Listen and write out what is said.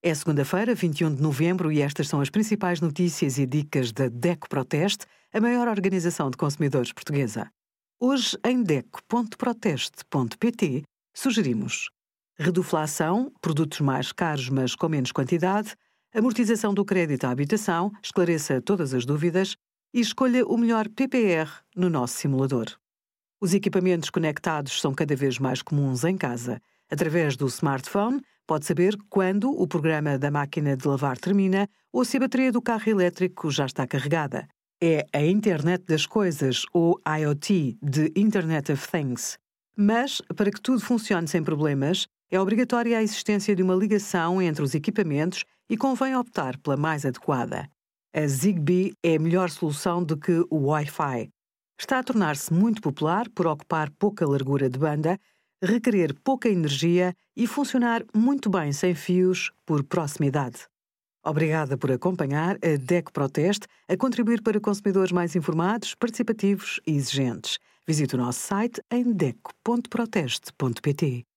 É segunda-feira, 21 de novembro, e estas são as principais notícias e dicas da DECO Proteste, a maior organização de consumidores portuguesa. Hoje, em DECO.proteste.pt, sugerimos reduflação, produtos mais caros mas com menos quantidade, amortização do crédito à habitação, esclareça todas as dúvidas e escolha o melhor PPR no nosso simulador. Os equipamentos conectados são cada vez mais comuns em casa. Através do smartphone, pode saber quando o programa da máquina de lavar termina ou se a bateria do carro elétrico já está carregada. É a Internet das Coisas, ou IoT, de Internet of Things. Mas, para que tudo funcione sem problemas, é obrigatória a existência de uma ligação entre os equipamentos e convém optar pela mais adequada. A Zigbee é a melhor solução do que o Wi-Fi. Está a tornar-se muito popular por ocupar pouca largura de banda requerer pouca energia e funcionar muito bem sem fios por proximidade. Obrigada por acompanhar a DEC Proteste a contribuir para consumidores mais informados, participativos e exigentes. Visite o nosso site em deco.proteste.pt.